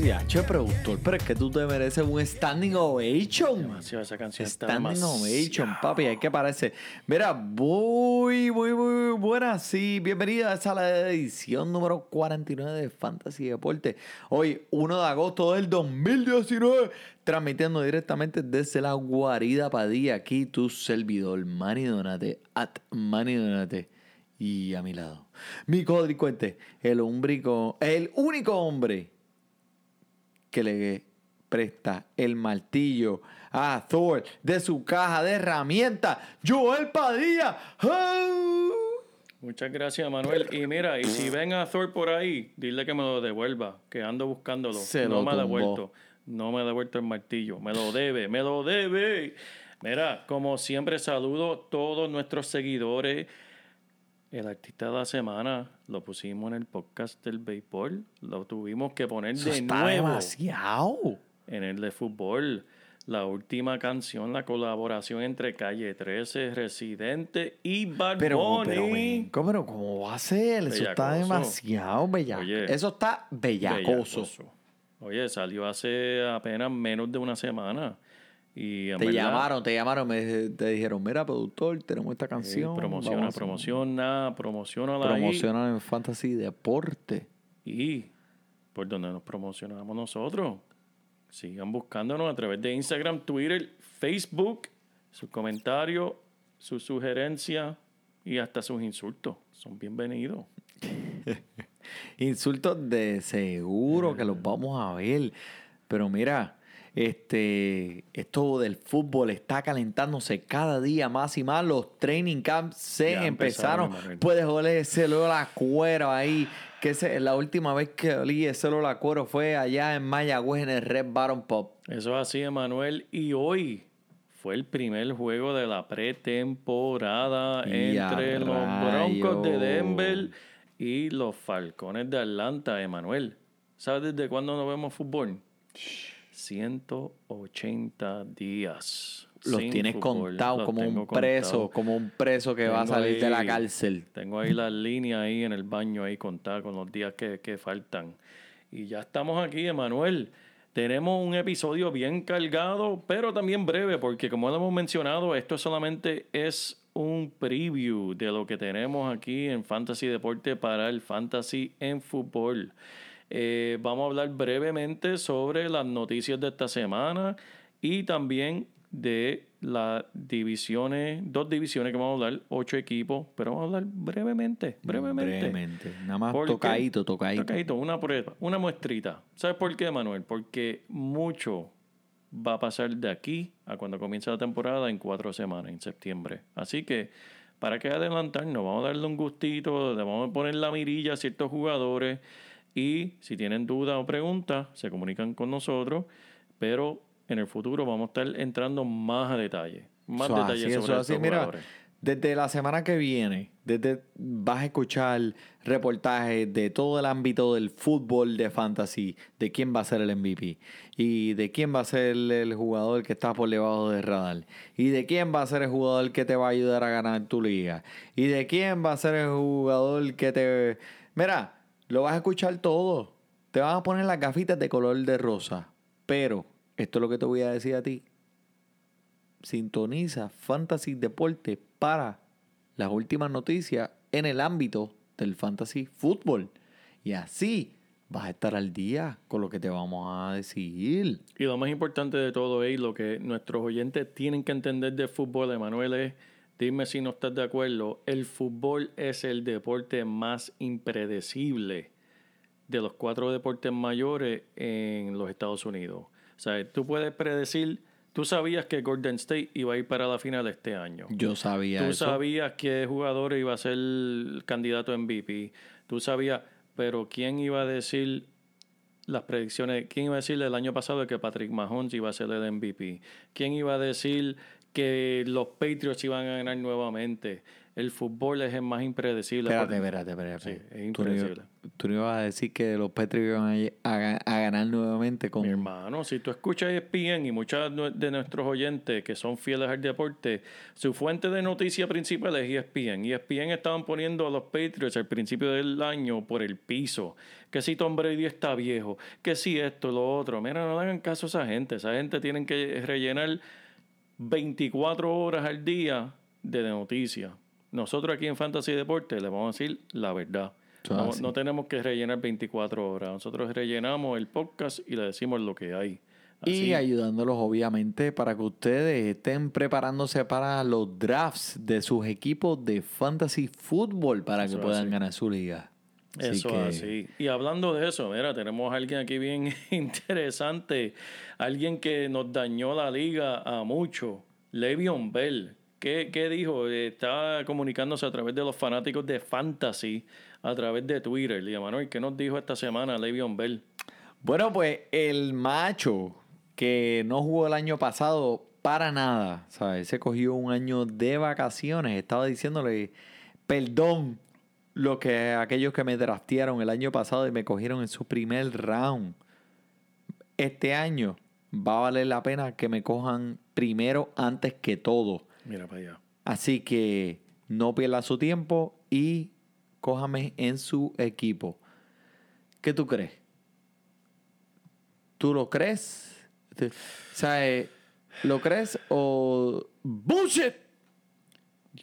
Diache, productor, pero es que tú te mereces un standing ovation. Demasiado, esa canción está Standing demasiado. ovation, papi, hay que parece. Mira, muy, muy, muy buena. Sí, bienvenidas a la edición número 49 de Fantasy Deporte. Hoy, 1 de agosto del 2019, transmitiendo directamente desde la guarida Padilla. Aquí tu servidor, Manny Donate, at Manny Donate. Y a mi lado, mi codricuente, el umbrico, el único hombre que le presta el martillo a Thor de su caja de herramientas, Joel Padilla. Muchas gracias, Manuel. Y mira, y si ven a Thor por ahí, dile que me lo devuelva, que ando buscándolo. Se no lo me ha devuelto. No me ha devuelto el martillo. Me lo debe, me lo debe. Mira, como siempre, saludo a todos nuestros seguidores. El artista de la semana lo pusimos en el podcast del béisbol. Lo tuvimos que poner Eso de está nuevo demasiado. en el de fútbol. La última canción, la colaboración entre Calle 13, Residente y Bad Pero, Bunny. pero, pero ¿cómo va a ser? Eso está demasiado bellaco. Oye, Eso está bellacoso. Bellacoso. Oye, salió hace apenas menos de una semana. Y Te verdad, llamaron, te llamaron, me, te dijeron, mira, productor, tenemos esta eh, canción. promociona, vamos a- promociona, promociona la Promociona en Fantasy Deporte. Y por donde nos promocionamos nosotros. Sigan buscándonos a través de Instagram, Twitter, Facebook, sus comentarios, sus sugerencias y hasta sus insultos. Son bienvenidos. Insultos de seguro que los vamos a ver. Pero mira, este, esto del fútbol está calentándose cada día más y más. Los training camps se Ya empezaron. Puedes oler ese olor a cuero ahí. Que la última vez que olí ese olor a cuero fue allá en Mayagüez en el Red Baron Pop. Eso es así, Emanuel. Y hoy fue el primer juego de la pretemporada Y entre los Broncos de. Denver y los Falcones de Atlanta, Emanuel. ¿Sabes desde cuándo no vemos fútbol? 180 días. Los tienes contados como un preso, como un preso que va a salir de la cárcel. Tengo ahí las líneas ahí en el baño ahí contadas con los días que, que faltan. Y ya estamos aquí, Emanuel. Tenemos un episodio bien cargado, pero también breve, porque como lo hemos mencionado, esto solamente es un preview de lo que tenemos aquí en Fantasy Deporte para el Fantasy en Fútbol. Eh, vamos a hablar brevemente sobre las noticias de esta semana y también de las divisiones, dos divisiones que vamos a hablar, ocho equipos, pero vamos a hablar brevemente, brevemente. Brevemente. Nada más ¿Por qué? tocadito, tocadito. Tocadito, una prueba, una muestrita. ¿Sabes por qué, Manuel? Porque mucho va a pasar de aquí a cuando comience la temporada en cuatro semanas, en septiembre. Así que, ¿para qué adelantarnos? Vamos a darle un gustito, le vamos a poner la mirilla a ciertos jugadores y si tienen dudas o preguntas, se comunican con nosotros, pero en el futuro vamos a estar entrando más a detalle. Más detalles así, sobre eso así. Mira, desde la semana que viene, desde vas a escuchar reportajes de todo el ámbito del fútbol de fantasy, de quién va a ser el MVP y de quién va a ser el jugador que está por debajo del radar y de quién va a ser el jugador que te va a ayudar a ganar tu liga y de quién va a ser el jugador que te... Mira, lo vas a escuchar todo. Te van a poner las gafitas de color de rosa, pero esto es lo que te voy a decir a ti sintoniza Fantasy Deporte para las últimas noticias en el ámbito del Fantasy Fútbol. Y así vas a estar al día con lo que te vamos a decir. Y lo más importante de todo es lo que nuestros oyentes tienen que entender de fútbol, Emanuel, es, dime si no estás de acuerdo, el fútbol es el deporte más impredecible de los cuatro deportes mayores en los Estados Unidos. O sea, tú puedes predecir, tú sabías que Golden State iba a ir para la final este año. Yo sabía Tú eso. sabías qué jugador iba a ser el candidato a MVP. Tú sabías, pero ¿quién iba a decir las predicciones? ¿Quién iba a decir el año pasado que Patrick Mahomes iba a ser el MVP? ¿Quién iba a decir que los Patriots iban a ganar nuevamente? El fútbol es el más impredecible. Espérate, espérate, espérate. Sí, es impredecible. tú no ibas a decir que los Patriots iban a, a- a ganar nuevamente con... Mi hermano, si tú escuchas E ESPN y muchos de nuestros oyentes que son fieles al deporte, su fuente de noticia principal es E ESPN. Y ESPN estaban poniendo a los Patriots al principio del año por el piso. Que si Tom Brady está viejo, que si esto, lo otro. Mira, no le hagan caso a esa gente. Esa gente tienen que rellenar 24 horas al día de noticias. Nosotros aquí en Fantasy Deporte le vamos a decir la verdad. No, tenemos que rellenar 24 horas. Nosotros rellenamos el podcast y le decimos lo que hay. Así, Y ayudándolos, obviamente, para que ustedes estén preparándose para los drafts de sus equipos de fantasy fútbol para que puedan así. ganar su liga. Así Eso que- así. Y hablando de eso, mira, tenemos a alguien aquí bien interesante. Alguien que nos dañó la liga a mucho. Le'Veon Bell. ¿Qué, qué dijo? Está comunicándose a través de los fanáticos de Fantasy, a través de Twitter. Y Manuel, ¿qué nos dijo esta semana Le'Veon Bell? Bueno, pues el macho que no jugó el año pasado para nada, ¿sabes? Se cogió un año de vacaciones. Estaba diciéndole, perdón, lo que aquellos que me draftearon el año pasado y me cogieron en su primer round. Este año va a valer la pena que me cojan primero antes que todo. Mira para allá. Así que no pierda su tiempo y cójame en su equipo. ¿Qué tú crees? ¿Tú lo crees? Te- ¿Sabes? ¿Lo crees o bullshit?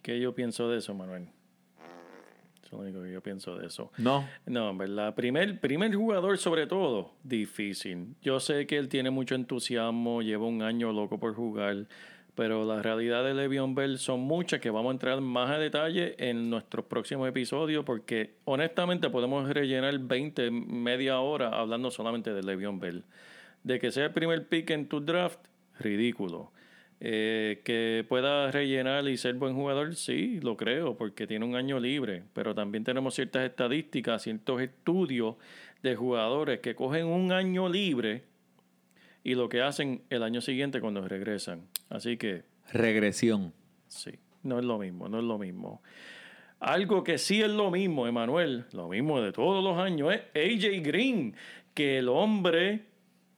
¿Qué yo pienso de eso, Manuel? Es lo único que yo pienso de eso. No. No, en verdad. Primer, primer jugador, sobre todo, difícil. Yo sé que él tiene mucho entusiasmo, lleva un año loco por jugar, pero la realidad de Le'Veon Bell son muchas que vamos a entrar más a detalle en nuestros próximos episodios, porque honestamente podemos rellenar 20, media hora hablando solamente de Le'Veon Bell. De que sea el primer pick en tu draft, ridículo. Eh, que pueda rellenar y ser buen jugador, sí, lo creo, porque tiene un año libre, pero también tenemos ciertas estadísticas, ciertos estudios de jugadores que cogen un año libre y lo que hacen el año siguiente cuando regresan. Así que Regresión. sí, no es lo mismo, no es lo mismo. Algo que sí es lo mismo, Emanuel, lo mismo de todos los años, es AJ Green, que el hombre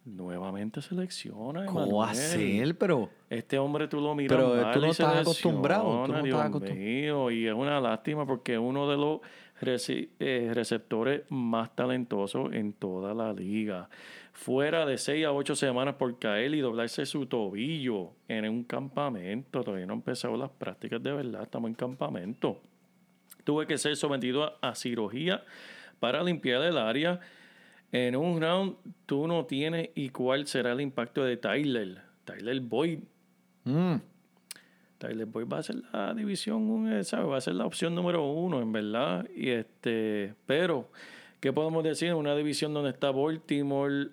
nuevamente selecciona. ¿Cómo va a ser? Pero Este hombre tú lo miras Pero, eh, mal tú no y estás acostumbrado, tú no Dios estás acostum- mío, y es una lástima porque es uno de los eh, receptores más talentosos en toda la liga. Fuera de 6 a 8 semanas por caer y doblarse su tobillo en un campamento. Todavía no han empezado las prácticas de verdad, estamos en campamento. Tuve que ser sometido a, a cirugía para limpiar el área. En un round tú no tienes y cuál será el impacto de Tyler. Tyler Boyd mm, Tyler Boyd va a ser la división, ¿sabes? Va a ser la opción número uno, en verdad. Y este, pero, ¿qué podemos decir? Una división donde está Baltimore,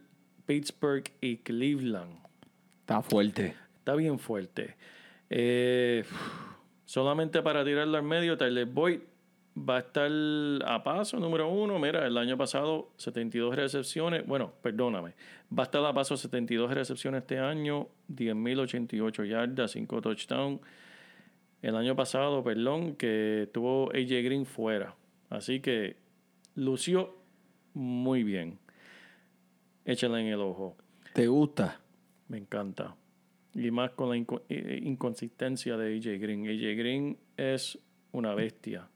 Pittsburgh y Cleveland. está fuerte. Está bien fuerte. Eh, solamente para tirarlo al medio, Tyler Boyd va a estar a paso número uno. Mira, el año pasado 72 recepciones. Bueno, perdóname. Va a estar a paso 72 recepciones este año, 10.088 yardas, 5 touchdowns. El año pasado, perdón, que tuvo AJ Green fuera. Así que lució muy bien. Échale en el ojo. ¿Te gusta? Me encanta. Y más con la eh, inconsistencia de AJ Green. AJ Green es una bestia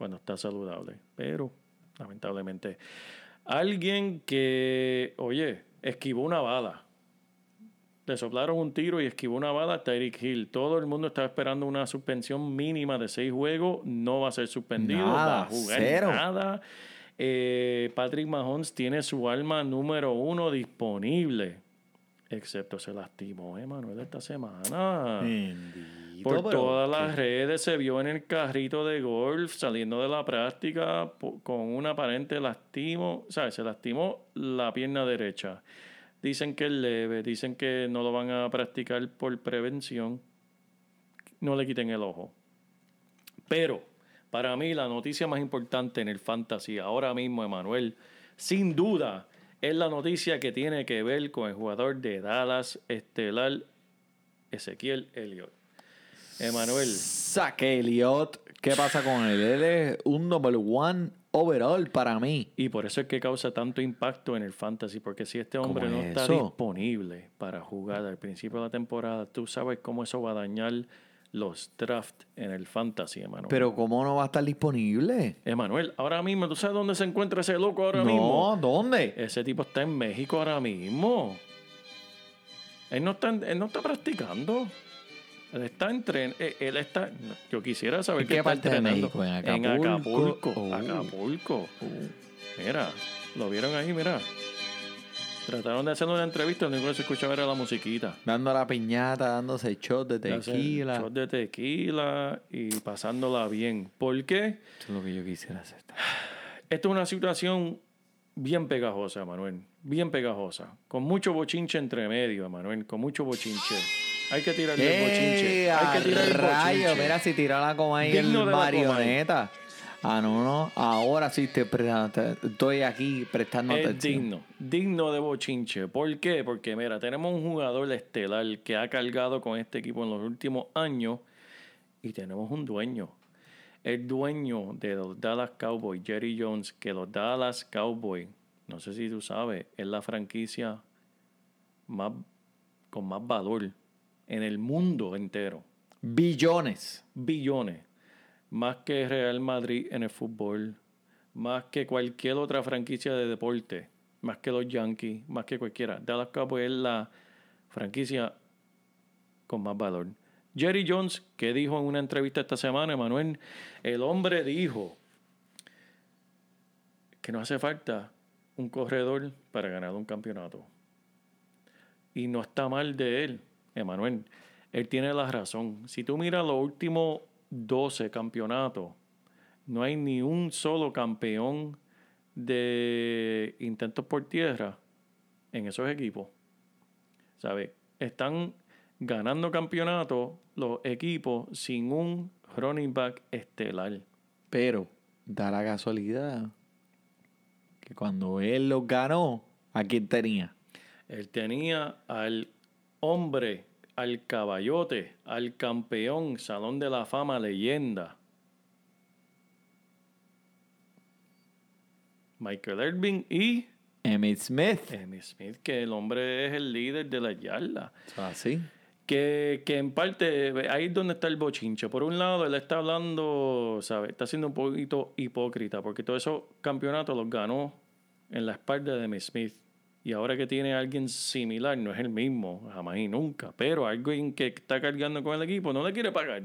cuando está saludable. Pero, lamentablemente, alguien que, oye, esquivó una bala. Le soplaron un tiro y esquivó una bala Tyreek Hill. Todo el mundo estaba esperando una suspensión mínima de seis juegos. No va a ser suspendido. Nada, va a jugar cero. nada. Eh, Patrick Mahomes tiene su alma número uno disponible. Excepto se lastimó, Emanuel, esta semana. Bendito, Por todas las redes se vio en el carrito de golf saliendo de la práctica con un aparente lastimo, ¿sabes? Se lastimó la pierna derecha. Dicen que es leve, dicen que no lo van a practicar por prevención. No le quiten el ojo. Pero para mí la noticia más importante en el fantasy ahora mismo, Emanuel, sin duda, es la noticia que tiene que ver con el jugador de Dallas estelar Ezequiel Elliott. Emanuel, Zach Elliott, ¿qué pasa con él? Él es un number one overall para mí. y por eso es que causa tanto impacto en el fantasy, porque si este hombre ¿Cómo no es está disponible para jugar al principio de la temporada, tú sabes cómo eso va a dañar los drafts en el fantasy, Emanuel. Pero ¿cómo no va a estar disponible? Emanuel, ahora mismo, ¿tú sabes dónde se encuentra ese loco ahora no, mismo? ¿dónde? Ese tipo está en México ahora mismo. Él no está, él no está practicando. Él está entrenando. Él está. Yo quisiera saber ¿En qué qué está parte de entrenando. México? ¿En En Acapulco? Acapulco. Oh. Acapulco. Mira, lo vieron ahí, mira. Trataron de hacerle una entrevista, lo único que se escuchaba era la musiquita. Dando la piñata, dándose shot de Hacer tequila. Shot de tequila y pasándola bien. ¿Por qué? Eso es lo que yo quisiera hacer. Esto es una situación bien pegajosa, Manuel. Bien pegajosa. Con mucho bochinche entre medio, Manuel. Con mucho bochinche. Hay que tirarle el bochinche. ¡Eh, Hay que tirar el rayo! bochinche. Mira si tiró la coma ahí Digno el marioneta. Ah, no, no. Ahora sí prestando- estoy aquí prestando es atención. digno. Digno de bochinche. ¿Por qué? Porque, mira, tenemos un jugador estelar que ha cargado con este equipo en los últimos años y tenemos un dueño. El dueño de los Dallas Cowboys, Jerry Jones, que los Dallas Cowboys, no sé si tú sabes, es la franquicia más, con más valor en el mundo entero. Billones. Billones. Más que Real Madrid en el fútbol, más que cualquier otra franquicia de deporte, más que los Yankees, más que cualquiera. Dallas Cowboys es la franquicia con más valor. Jerry Jones, que dijo en una entrevista esta semana, Emanuel, el hombre dijo que no hace falta un corredor para ganar un campeonato. Y no está mal de él, Emanuel. Él tiene la razón. Si tú miras los últimos 12 campeonatos, no hay ni un solo campeón de intentos por tierra en esos equipos. ¿Sabes? Están ganando campeonatos los equipos sin un running back estelar. Pero da la casualidad que cuando él los ganó, ¿a quién tenía? Él tenía al hombre, al caballote, al campeón, Salón de la Fama, leyenda. Michael Irving y Emmitt Smith. Emmitt Smith, que el hombre es el líder de la yarda. Así. Que, que en parte, ahí es donde está el bochinche. Por un lado, él está hablando, ¿sabes? Está siendo un poquito hipócrita, porque todos esos campeonatos los ganó en la espalda de Emmitt Smith. Y ahora que tiene a alguien similar, no es el mismo, jamás y nunca, pero alguien que está cargando con el equipo no le quiere pagar.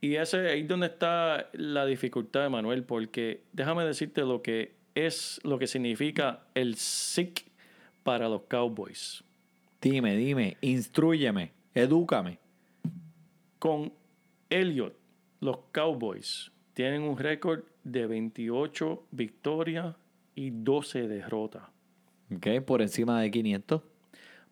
Y ese ahí es donde está la dificultad de Manuel, porque déjame decirte lo que es, lo que significa el SIC para los Cowboys. Dime, dime, instruyeme, edúcame. Con Elliot, los Cowboys tienen un récord de 28 victorias y 12 derrotas. ¿Ok? Por encima de 500.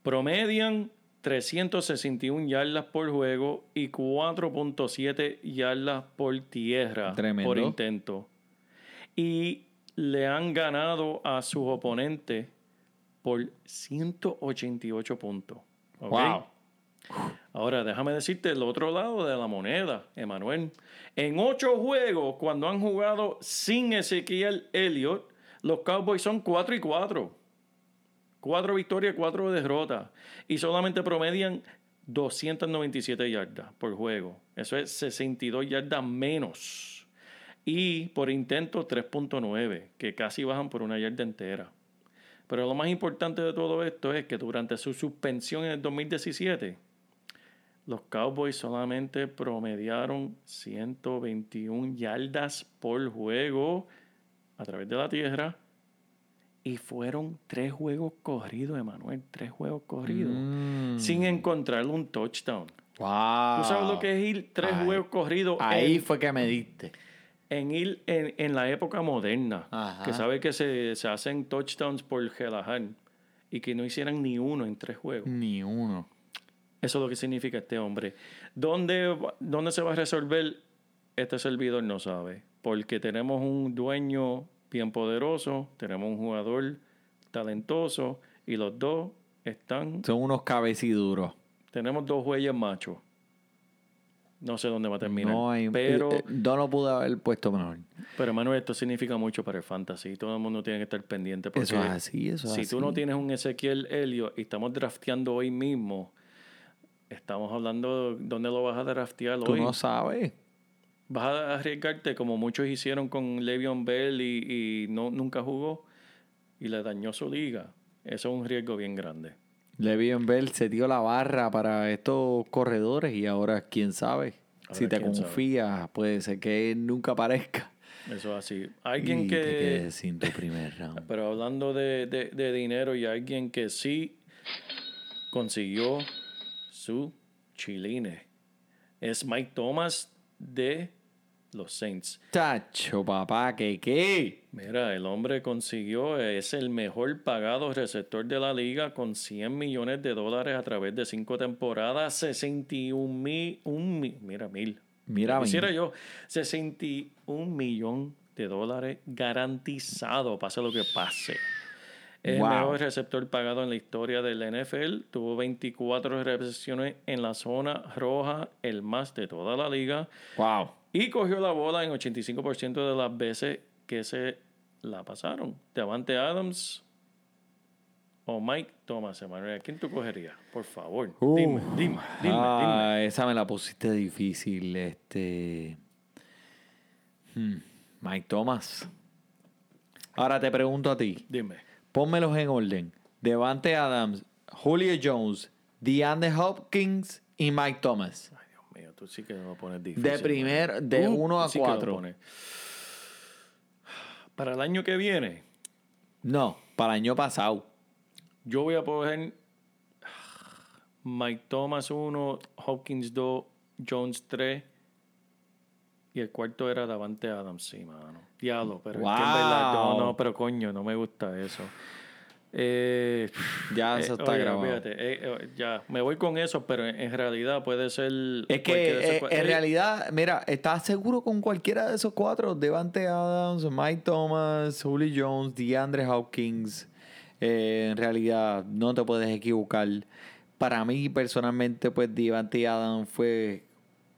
Promedian 361 yardas por juego y 4.7 yardas por tierra Tremendo. por intento. Y le han ganado a sus oponentes por 188 puntos. Wow. Ahora, déjame decirte el otro lado de la moneda, Emanuel. En ocho juegos, cuando han jugado sin Ezequiel Elliott, los Cowboys son 4 y 4. Cuatro victorias, cuatro derrotas. Y solamente promedian 297 yardas por juego. Eso es 62 yardas menos. Y por intento 3.9, que casi bajan por una yarda entera. Pero lo más importante de todo esto es que durante su suspensión en el 2017, los Cowboys solamente promediaron 121 yardas por juego a través de la tierra. Y fueron tres juegos corridos, Emanuel. Tres juegos corridos. Mm. Sin encontrarle un touchdown. Wow. ¿Tú sabes lo que es ir tres Ay, juegos corridos Ahí en, fue que me diste. en ir en, en la época moderna? Ajá. Que sabe que se, se hacen touchdowns por relajar y que no hicieran ni uno en tres juegos. Ni uno. Eso es lo que significa este hombre. ¿Dónde, ¿Dónde se va a resolver? Este servidor no sabe. Porque tenemos un dueño bien poderoso, tenemos un jugador talentoso y los dos están... Son unos cabeciduros. Tenemos dos güeyes machos. No sé dónde va a terminar. No hay, pero, eh, no lo pude haber puesto mejor. pero, Manuel, esto significa mucho para el fantasy. Todo el mundo tiene que estar pendiente. Porque Eso es así, eso es si así. tú no tienes un Ezequiel Helio y estamos drafteando hoy mismo, estamos hablando dónde lo vas a draftear Tú hoy. no sabes. Vas a arriesgarte como muchos hicieron con Le'Veon Bell y, y no, nunca jugó y le dañó su liga. Eso es un riesgo bien grande. Le'Veon Bell se dio la barra para estos corredores y ahora quién sabe. Ahora si te sabe. confías, puede ser que él nunca aparezca. Eso es así. Alguien y que... te quedes sin tu primer round. Pero hablando de, de- de dinero y alguien que sí consiguió su chiline es Mike Thomas de los Saints. Tacho, papá, que qué. Mira, el hombre consiguió, es el mejor pagado receptor de la liga con 100 millones de dólares a través de cinco temporadas, 61 mil, un mi- mira, mil. Mira, quisiera yo, 61 millón de dólares garantizado, pase lo que pase. Wow. el mejor receptor pagado en la historia del NFL. Tuvo 24 recepciones en la zona roja, el más de toda la liga. Wow. Y cogió la bola en 85% de las veces que se la pasaron. Devante Adams o Mike Thomas, Emanuel. ¿A quién tú cogerías? Por favor. Uh, dime, dime, dime, ah, Esa me la pusiste difícil. Este. Hmm, Mike Thomas. Ahora te pregunto a ti. dime. Dime. Pónmelos en orden. Devante Adams, Julio Jones, DeAndre Hopkins y Mike Thomas. Tú sí que me lo pones difícil. De primer, de Uh, 1 a sí que me lo 4. pones. Para el año que viene, No, para el año pasado. yo voy a poner Mike Thomas 1, Hopkins 2, Jones 3 y el cuarto era Davante Adams, sí, mano. Diablo, pero es que en verdad, no, Wow. no, pero coño, no me gusta eso. Eh, Ya eso eh, está oye, grabado. fíjate, eh, eh, ya, me voy con eso, pero en, en realidad puede ser... Es esos que en realidad, mira, ¿estás seguro con cualquiera de esos cuatro? Devante Adams, Mike Thomas, Julio Jones, DeAndre Hopkins. Eh, en realidad, no te puedes equivocar. Para mí, personalmente, pues Devante Adams fue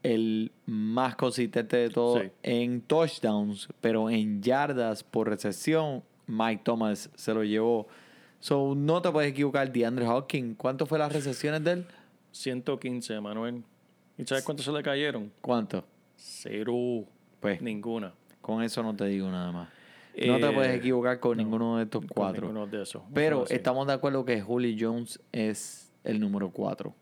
el más consistente de todos Sí. en touchdowns, pero en yardas por recepción, Mike Thomas se lo llevó. So, no te puedes equivocar, DeAndre Hopkins. ¿Cuánto fue las recepciones de él? 115, Manuel. ¿Y sabes cuántos se le cayeron? ¿Cuánto? Cero. Pues Ninguna. Con eso no te digo nada más. No te Eh, puedes equivocar con no, ninguno de estos Con cuatro. ninguno de esos. Pero estamos de acuerdo que Julio Jones es el número cuatro.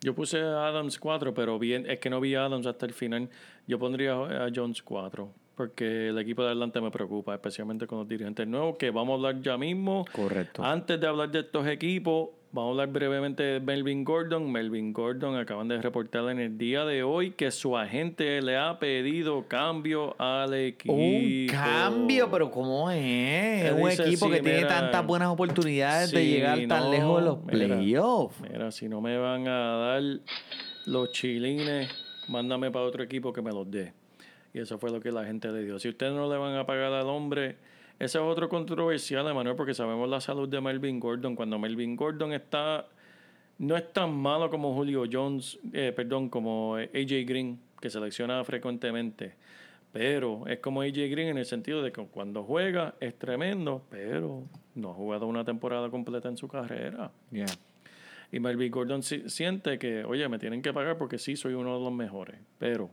Yo puse a Adams 4, pero bien, es que no vi a Adams hasta el final. Yo pondría a Jones 4, porque el equipo de Atlanta me preocupa, especialmente con los dirigentes nuevos, que vamos a hablar ya mismo. Correcto. Antes de hablar de estos equipos, vamos a hablar brevemente de Melvin Gordon. Melvin Gordon acaban de reportar en el día de hoy que su agente le ha pedido cambio al equipo. Un cambio, pero ¿cómo es? Es un dice, equipo sí, que tiene tantas buenas oportunidades de llegar tan lejos de los playoffs. Mira, si no me van a dar los chilines, mándame para otro equipo que me los dé. Y eso fue lo que la gente le dio. Si ustedes no le van a pagar al hombre, ese es otro controversial, Emanuel, porque sabemos la salud de Melvin Gordon. Cuando Melvin Gordon está, no es tan malo como Julio Jones, eh, perdón, como AJ Green, que selecciona frecuentemente. Pero es como AJ Green en el sentido de que cuando juega es tremendo, pero no ha jugado una temporada completa en su carrera. Yeah. Y Melvin Gordon si- siente que, oye, me tienen que pagar porque sí soy uno de los mejores. Pero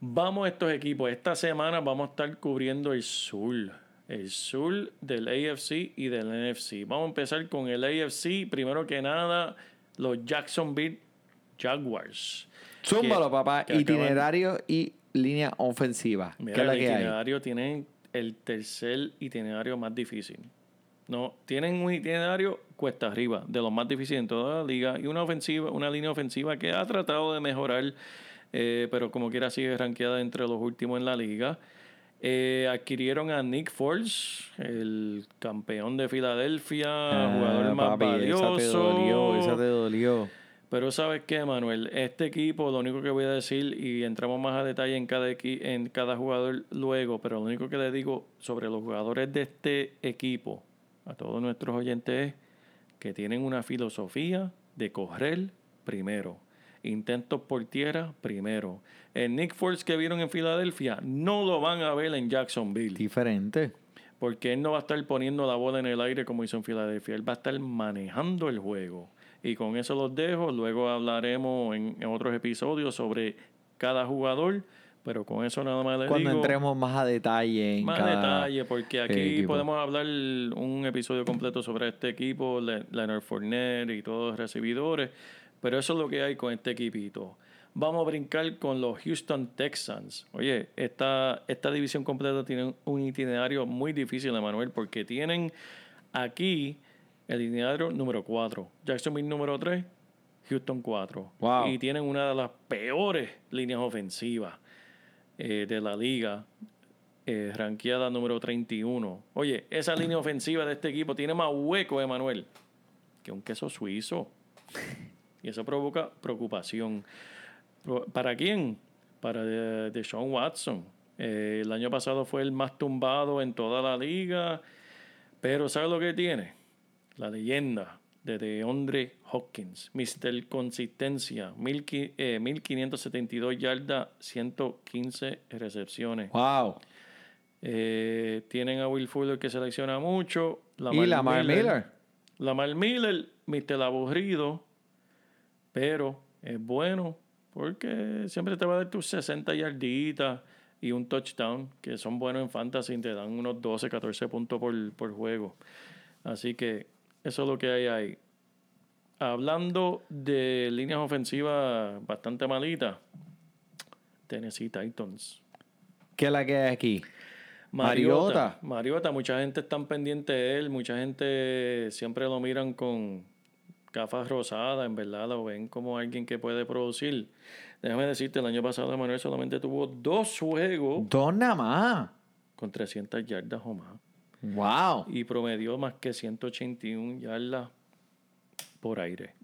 vamos a estos equipos. Esta semana vamos a estar cubriendo el sur. El sur del AFC y del NFC. Vamos a empezar con el AFC. Primero que nada, los Jacksonville Jaguars. Zúmbalo, papá. que acaban- Itinerario y línea ofensiva. ¿Qué Mira, es la el que hay? itinerario tienen el tercer itinerario más difícil. No, tienen un itinerario cuesta arriba, de los más difíciles en toda la liga, y una ofensiva, una línea ofensiva que ha tratado de mejorar, eh, pero como quiera sigue rankeada entre los últimos en la liga. Eh, adquirieron a Nick Foles, el campeón de Filadelfia, Ah, jugador más papi, valioso. Esa te dolió, esa te dolió. Pero sabes qué, Manuel, este equipo, lo único que voy a decir, y entramos más a detalle en cada, en cada jugador luego, pero lo único que le digo sobre los jugadores de este equipo, a todos nuestros oyentes, es que tienen una filosofía de correr primero. Intentos por tierra primero. El Nick Foles que vieron en Filadelfia no lo van a ver en Jacksonville. Diferente. Porque él no va a estar poniendo la bola en el aire como hizo en Filadelfia. Él va a estar manejando el juego. Y con eso los dejo. Luego hablaremos en, otros episodios sobre cada jugador. Pero con eso nada más les Cuando digo. entremos más a detalle en más cada detalle, porque aquí equipo. podemos hablar un episodio completo sobre este equipo, Le- Leonard Fournette y todos los recibidores. Pero eso es lo que hay con este equipito. Vamos a brincar con los Houston Texans. Oye, esta, esta división completa tiene un itinerario muy difícil, Emanuel, porque tienen aquí el itinerario número 4, Jacksonville número 3, Houston 4. Wow. Y tienen una de las peores líneas ofensivas eh, de la liga, eh, ranqueada número 31. Oye, esa línea ofensiva de este equipo tiene más hueco, Emanuel, que un queso suizo. Y eso provoca preocupación. ¿Para quién? Para de, Deshaun Watson. Eh, el año pasado fue el más tumbado en toda la liga. Pero ¿sabe lo que tiene? La leyenda de DeAndre Hopkins. Mr. Consistencia. mil qui- eh, 1572 yardas, 115 recepciones. Wow. Eh, tienen a Will Fuller que selecciona mucho. y Lamar Miller. Lamar Miller, Mr. Aburrido, pero es bueno porque siempre te va a dar tus 60 yarditas y un touchdown, que son buenos en fantasy, te dan unos 12, 14 puntos por, por juego. Así que eso es lo que hay ahí. Hablando de líneas ofensivas bastante malitas, Tennessee Titans. ¿Qué es la que hay aquí? Mariota. Mariota, mucha gente está pendiente de él, mucha gente siempre lo miran con gafas rosadas, en verdad lo ven como alguien que puede producir. Déjame decirte, el año pasado Manuel solamente tuvo dos juegos Dos nada más. con 300 yardas o más Wow. y promedió más que 181 yardas por aire.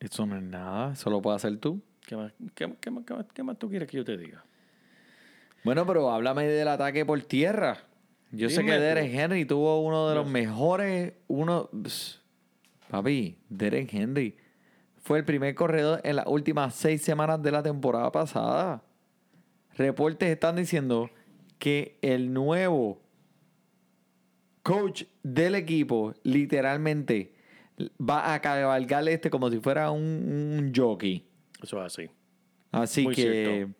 Eso no es nada. Eso lo puedes hacer tú. ¿Qué más, qué, qué más- qué más- qué más tú quieres que yo te diga? Bueno, pero háblame del ataque por tierra. Yo sé que. Derek Henry tuvo uno de los mejores. Uno. Papi, Derek Henry fue el primer corredor en las últimas seis semanas de la temporada pasada. Reportes están diciendo que el nuevo coach del equipo literalmente va a cabalgarle este como si fuera un, un jockey. Eso es así. Así Muy que cierto.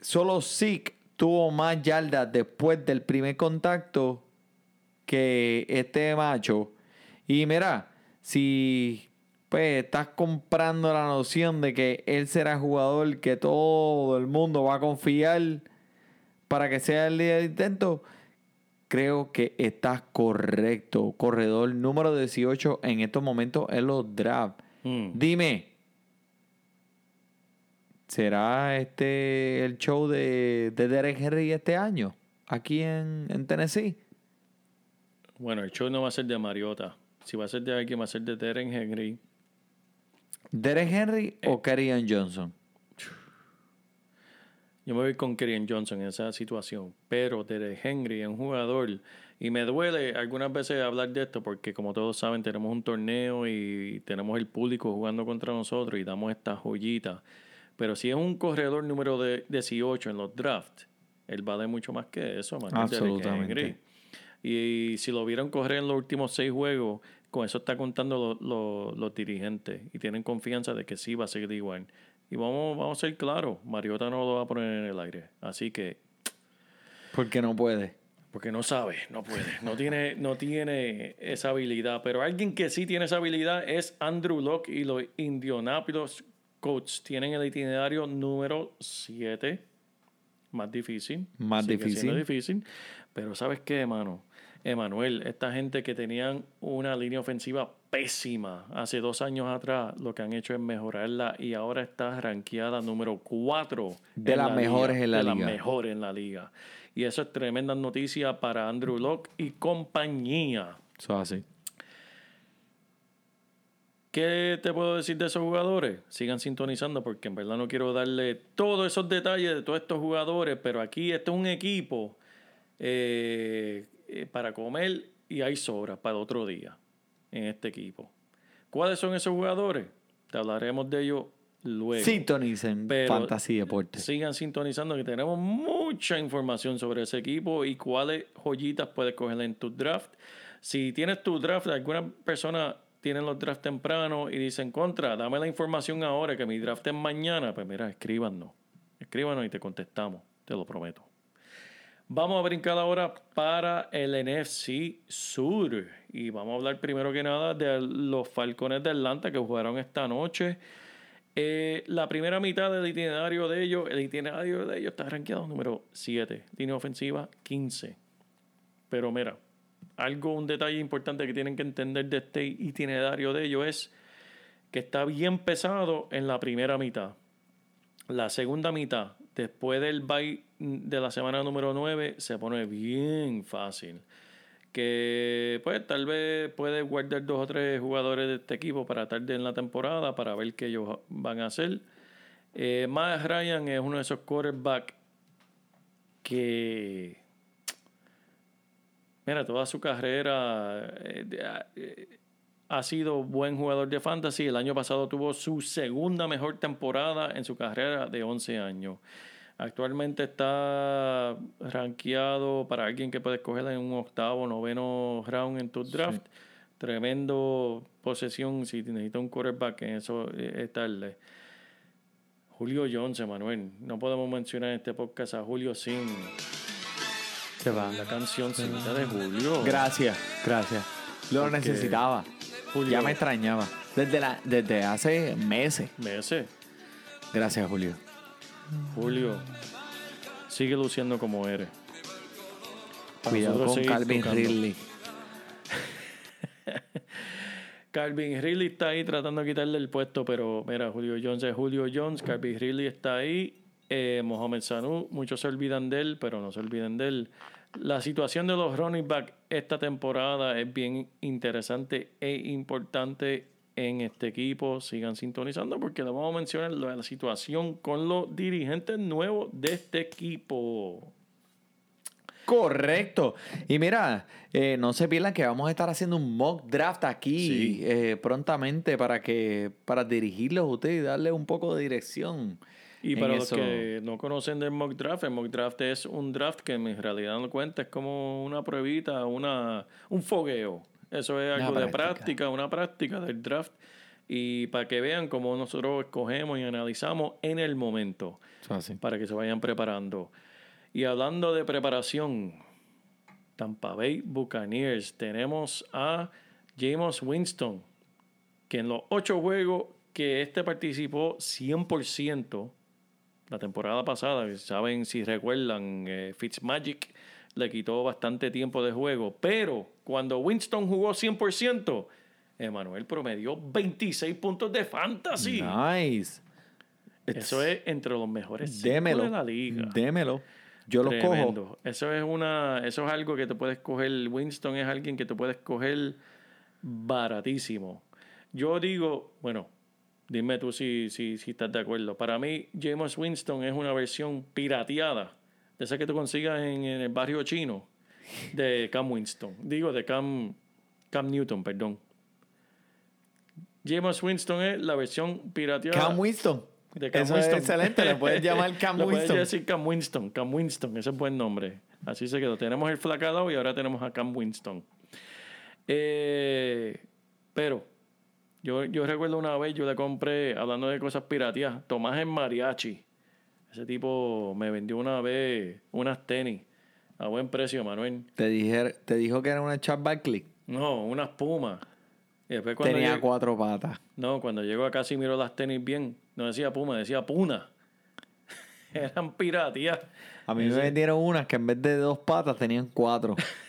solo Zeke tuvo más yardas después del primer contacto que este macho. Y mira, si pues estás comprando la noción de que él será jugador que todo el mundo va a confiar para que sea el líder de intento, creo que estás correcto. Corredor número 18 en estos momentos en los drafts. Mm. Dime, ¿será este el show de, de Derek Henry este año? Aquí en, en Tennessee. Bueno, el show no va a ser de Mariota. Si va a ser de alguien, va a ser de Derek Henry. ¿Derek Henry Eh. o Kerryon Johnson? Yo me voy con Kerian Johnson en esa situación. Pero Derek Henry es un jugador. Y me duele algunas veces hablar de esto porque, como todos saben, tenemos un torneo y tenemos el público jugando contra nosotros y damos esta joyita. Pero si es un corredor número de 18 en los drafts, él vale mucho más que eso, más que Derek Absolutamente. Henry. Y si lo vieron correr en los últimos seis juegos, con eso está contando lo- lo- los dirigentes y tienen confianza de que sí va a seguir igual. Y vamos, vamos a ser claros, Mariota no lo va a poner en el aire. Así que, Porque no puede. porque no sabe, no puede, no tiene, no tiene esa habilidad. Pero alguien que sí tiene esa habilidad es Andrew Locke y los Indianapolis Colts. Tienen el itinerario número 7. más difícil. Más sigue difícil. difícil. Pero ¿sabes qué, hermano? Emanuel, esta gente que tenían una línea ofensiva pésima hace dos años atrás, lo que han hecho es mejorarla y ahora está rankeada número 4 De las mejores en la de liga. las mejores en la liga. Y eso es tremenda noticia para Andrew Locke y compañía. Eso es así. ¿Qué te puedo decir de esos jugadores? Sigan sintonizando porque en verdad no quiero darle todos esos detalles de todos estos jugadores, pero aquí este es un equipo eh, eh, para comer y hay sobras para otro día en este equipo. ¿Cuáles son esos jugadores? Te hablaremos de ellos luego. Sintonicen Pero- Fantasy Deportes. Sigan sintonizando que tenemos mucha información sobre ese equipo y cuáles joyitas puedes coger en tu draft. Si tienes tu draft, alguna persona tiene los drafts temprano y dicen contra, dame la información ahora que mi draft es mañana, pues mira, escríbanos. Escríbanos y te contestamos, te lo prometo. Vamos a brincar ahora para el NFC Sur. Y vamos a hablar primero que nada de los Falcones de Atlanta que jugaron esta noche. Eh, la primera mitad del itinerario de ellos, el itinerario de ellos está rankeado número 7. Línea ofensiva 15. Pero mira, algo, un detalle importante que tienen que entender de este itinerario de ellos es que está bien pesado en la primera mitad. La segunda mitad, después del bye de la semana número 9, se pone bien fácil. Que pues tal vez puede guardar dos o tres jugadores de este equipo para tarde en la temporada para ver qué ellos van a hacer. Eh, Ryan es uno de esos quarterbacks que Mira, toda su carrera eh, de- eh, ha sido buen jugador de fantasy. El año pasado tuvo su segunda mejor temporada en su carrera de 11 años. Actualmente está rankeado para alguien que puede escoger en un octavo, noveno round en tu draft. Tremendo posesión. Si necesita un quarterback, en eso eh, es tarde. Julio Jones, Manuel. No podemos mencionar en este podcast a Julio sin Se va. la cancioncita de Julio. Gracias, gracias. Lo Porque- necesitaba. Julio. Ya me extrañaba. Desde, la, desde hace meses. Meses. Gracias, Julio. Julio, sigue luciendo como eres. Para Cuidado con Calvin tocando. Ridley. Calvin Ridley está ahí tratando de quitarle el puesto, pero mira, Julio Jones es Julio Jones, Calvin Ridley está ahí, eh, Mohamed Sanu, muchos se olvidan de él, pero no se olviden de él. La situación de los running back esta temporada es bien interesante e importante en este equipo. Sigan sintonizando porque les vamos a mencionar la situación con los dirigentes nuevos de este equipo. Correcto. Y mira, eh, no se pierdan que vamos a estar haciendo un mock draft aquí Sí. eh, prontamente para que para dirigirlos a ustedes y darle un poco de dirección. Y para los eso. que no conocen del mock draft, el mock draft es un draft que en realidad no cuenta, es como una pruebita, una, un fogueo. Eso es algo de práctica. una práctica del draft. Y para que vean cómo nosotros escogemos y analizamos en el momento, para que se vayan preparando. Y hablando de preparación, Tampa Bay Buccaneers, tenemos a James Winston, que en los ocho juegos que este participó 100%, la temporada pasada, saben si recuerdan, eh, Fitzmagic le quitó bastante tiempo de juego, pero cuando Winston jugó 100%, Emanuel promedió 26 puntos de fantasy. Nice. Eso es entre los mejores Démelo. de la liga. Démelo. Yo lo cojo. Eso es una, eso es algo que te puedes coger. Winston es alguien que te puedes coger baratísimo. Yo digo, bueno, dime tú si, si, si estás de acuerdo. Para mí, James Winston es una versión pirateada de esa que tú consigas en, en el barrio chino de Cam Winston. Digo, de Cam, Cam Newton, perdón. James Winston es la versión pirateada. Cam Winston. De Cam Eso Winston. es excelente. Le puedes llamar Cam Le puedes Winston. decir Cam Winston. Cam Winston, ese es buen nombre. Así se quedó. Tenemos el flacado y ahora tenemos a Cam Winston. Eh, pero yo, yo recuerdo una vez, yo le compré, hablando de cosas piratías, Tomás en mariachi. Ese tipo me vendió una vez unas tenis a buen precio, Manuel. Te, dije, te dijo que era una Chad Barkley. No, unas pumas. Tenía llegué- cuatro patas. no, cuando llego acá y miro las tenis bien, no decía Puma, decía Puna. eran piratías. A mí me vendieron unas que en vez de dos patas tenían cuatro.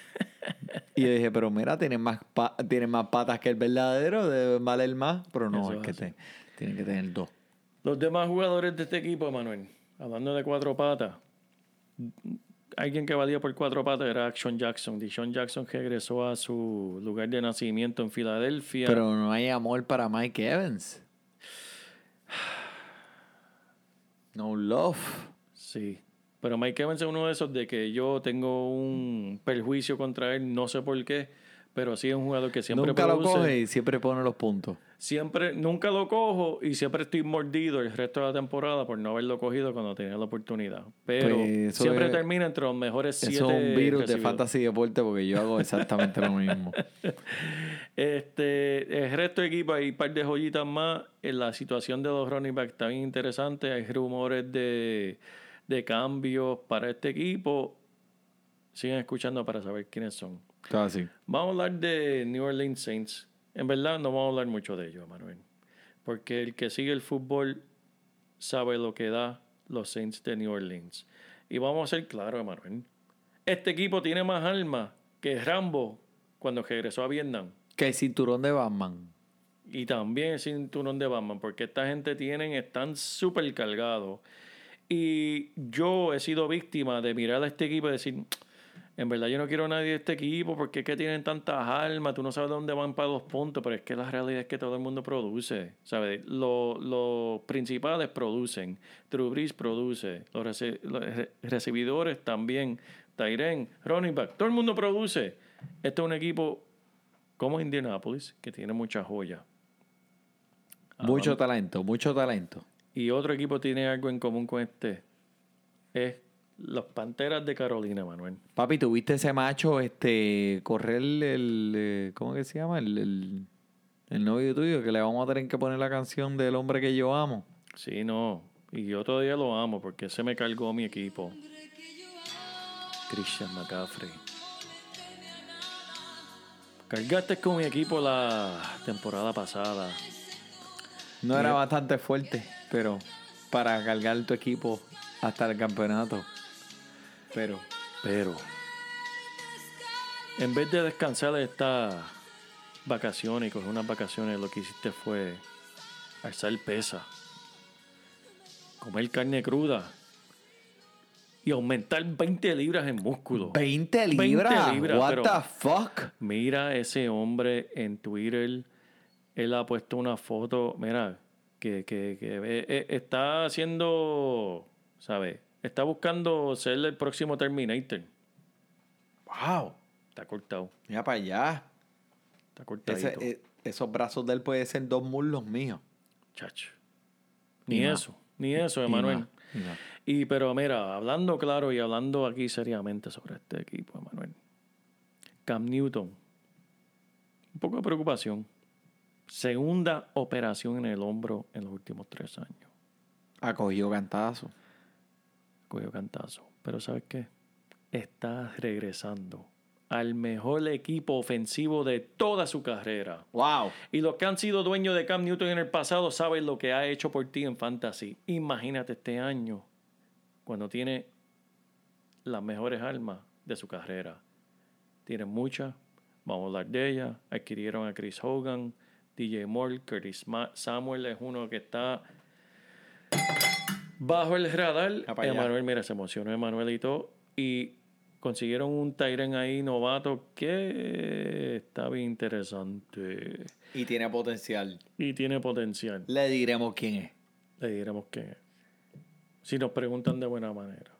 y yo dije, pero mira, tienen más, pa- tienen más patas que el verdadero, deben valer más. Pero no, Eso es es que te, tienen que tener dos. Los demás jugadores de este equipo, Manuel, hablando de cuatro patas, alguien que valía por cuatro patas era Action Jackson. Dishon Jackson regresó a su lugar de nacimiento en Filadelfia. Pero no hay amor para Mike Evans. No love. Sí. Pero Mike Evans es uno de esos de que yo tengo un perjuicio contra él, no sé por qué, pero sí es un jugador que siempre Nunca lo produce. coge y siempre pone los puntos. Siempre, nunca lo cojo y siempre estoy mordido el resto de la temporada por no haberlo cogido cuando tenía la oportunidad. Pero Pues siempre es- termina entre los mejores siete. Eso es un virus de recibidores. fantasy deporte porque yo hago exactamente lo mismo. Este, el resto de equipo hay un par de joyitas más. En la situación de los running backs está bien interesante. Hay rumores de, de cambios para este equipo. Sigan escuchando para saber quiénes son. Así. Vamos a hablar de New Orleans Saints. En verdad no vamos a hablar mucho de ellos, Manuel. Porque el que sigue el fútbol sabe lo que da los Saints de New Orleans. Y vamos a ser claros, Manuel. Este equipo tiene más alma que Rambo cuando regresó a Vietnam. Que el cinturón de Batman. Y también el cinturón de Batman, porque esta gente tienen, están súper cargados. Y yo he sido víctima de mirar a este equipo y decir, en verdad yo no quiero a nadie de este equipo porque es que tienen tantas armas, tú no sabes dónde van para los puntos, pero es que la realidad es que todo el mundo produce, ¿sabes? Lo- Los principales producen, Drew Brees produce, los, rece- los re- recibidores también, Tyren, running back, todo el mundo produce. Este es un equipo como Indianapolis que tiene mucha joya. Mucho talento, mucho talento. Y otro equipo tiene algo en común con este. Es los Panteras de Carolina, Manuel. Papi, ¿tuviste ese macho este correr el, eh, ¿cómo que se llama? El, el, el novio tuyo que le vamos a tener que poner la canción del hombre que yo amo. Sí, no. Y yo todavía lo amo porque se me cargó mi equipo. Christian McCaffrey. Cargaste con mi equipo la temporada pasada. No era bastante fuerte, pero para cargar tu equipo hasta el campeonato. Pero Pero en vez de descansar estas vacaciones y coger unas vacaciones, lo que hiciste fue alzar pesa, comer carne cruda y aumentar 20 libras en músculo. 20 20 libras. libras, What pero- the fuck? Mira ese hombre en Twitter. Él ha puesto una foto, mira, que, que, que ve- eh, está haciendo, ¿sabes? Está buscando ser el próximo Terminator. Wow. Está cortado, Mira para allá. está cortadito. Ese- eh, esos brazos de él pueden ser dos muslos míos. Chacho. Ni, más. eso, ni eso, Emanuel. más, más. Y pero mira, hablando claro y hablando aquí seriamente sobre este equipo, Emanuel. Cam Newton. Un poco de preocupación. Segunda operación en el hombro en los últimos tres años. Ha cogido cantazo. Cogió cantazo. Pero ¿sabes qué? Está regresando al mejor equipo ofensivo de toda su carrera. Wow. Y los que han sido dueños de Cam Newton en el pasado saben lo que ha hecho por ti en Fantasy. Imagínate este año, cuando tiene las mejores armas de su carrera. Tiene muchas, vamos a hablar de ellas. Adquirieron a Chris Hogan, DJ Moore, Curtis Samuel es uno que está bajo el radar. Ah. Emanuel, mira, se emocionó Emanuel y todo. Y consiguieron un Tyren ahí novato que está bien interesante Y tiene potencial. y tiene potencial. Le diremos quién es. Le diremos que si nos preguntan de buena manera.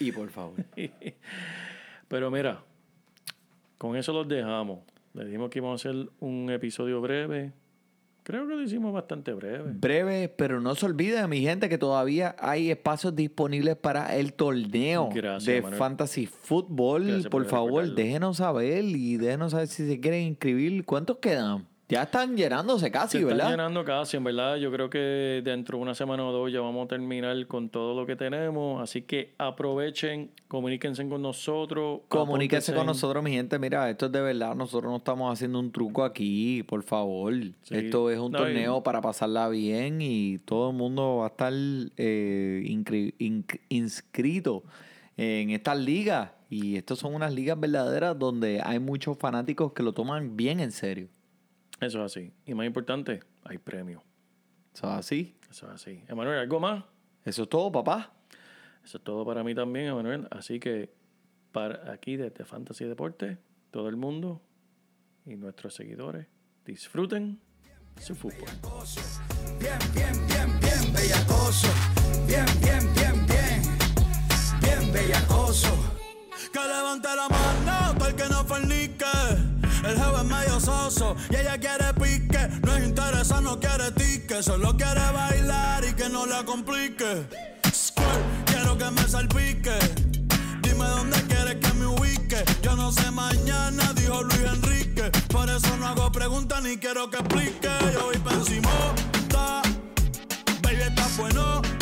Y por favor. Pero mira, con eso los dejamos. Le dijimos que íbamos a hacer un episodio breve. Creo que lo hicimos bastante breve. Breve, pero no se olviden, mi gente, que todavía hay espacios disponibles para el torneo Gracias, de Manuel. Fantasy Football. Gracias por por favor, recordarlo. déjenos saber y déjenos saber si se quieren inscribir. ¿Cuántos quedan? Ya están llenándose casi, Se ¿verdad? están llenando casi, en verdad. Yo creo que dentro de una semana o dos ya vamos a terminar con todo lo que tenemos. Así que aprovechen, comuníquense con nosotros. Comuníquense con nosotros, mi gente. Mira, esto es de verdad. Nosotros no estamos haciendo un truco aquí, por favor. Esto es un No, y- torneo para pasarla bien y todo el mundo va a estar eh, inscrito en estas ligas. Y estas son unas ligas verdaderas donde hay muchos fanáticos que lo toman bien en serio. Eso es así. Y más importante, hay premio. Eso es así. Eso es así. Emanuel, ¿algo más? Eso es todo, papá. Eso es todo para mí también, Emanuel. Así que para aquí desde Fantasy Deporte, todo el mundo y nuestros seguidores disfruten su fútbol. Bien, bien, bien, bien bellacoso. Bien, bien, bien, bien. Bien bellacoso. Que levante la mano el que no fornique. El jefe es medio soso y ella quiere pique. No es interesa, no quiere tique. Solo quiere bailar y que no la complique. Squirt, quiero que me salpique. Dime dónde quieres que me ubique. Yo no sé mañana, dijo Luis Enrique. Por eso no hago preguntas ni quiero que explique. Yo voy pa' encimota, baby, está bueno.